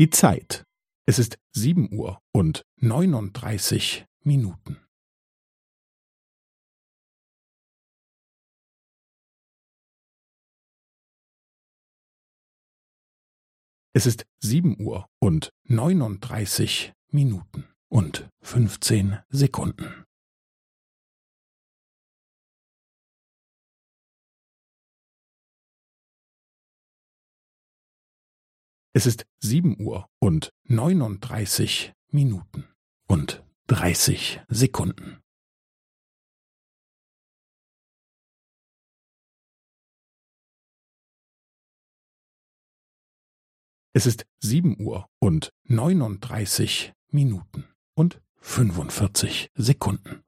Die Zeit. Es ist sieben Uhr und neununddreißig Minuten. Es ist sieben Uhr und neununddreißig Minuten und fünfzehn Sekunden. Es ist sieben Uhr und neununddreißig Minuten und dreißig Sekunden. Es ist sieben Uhr und neununddreißig Minuten und fünfundvierzig Sekunden.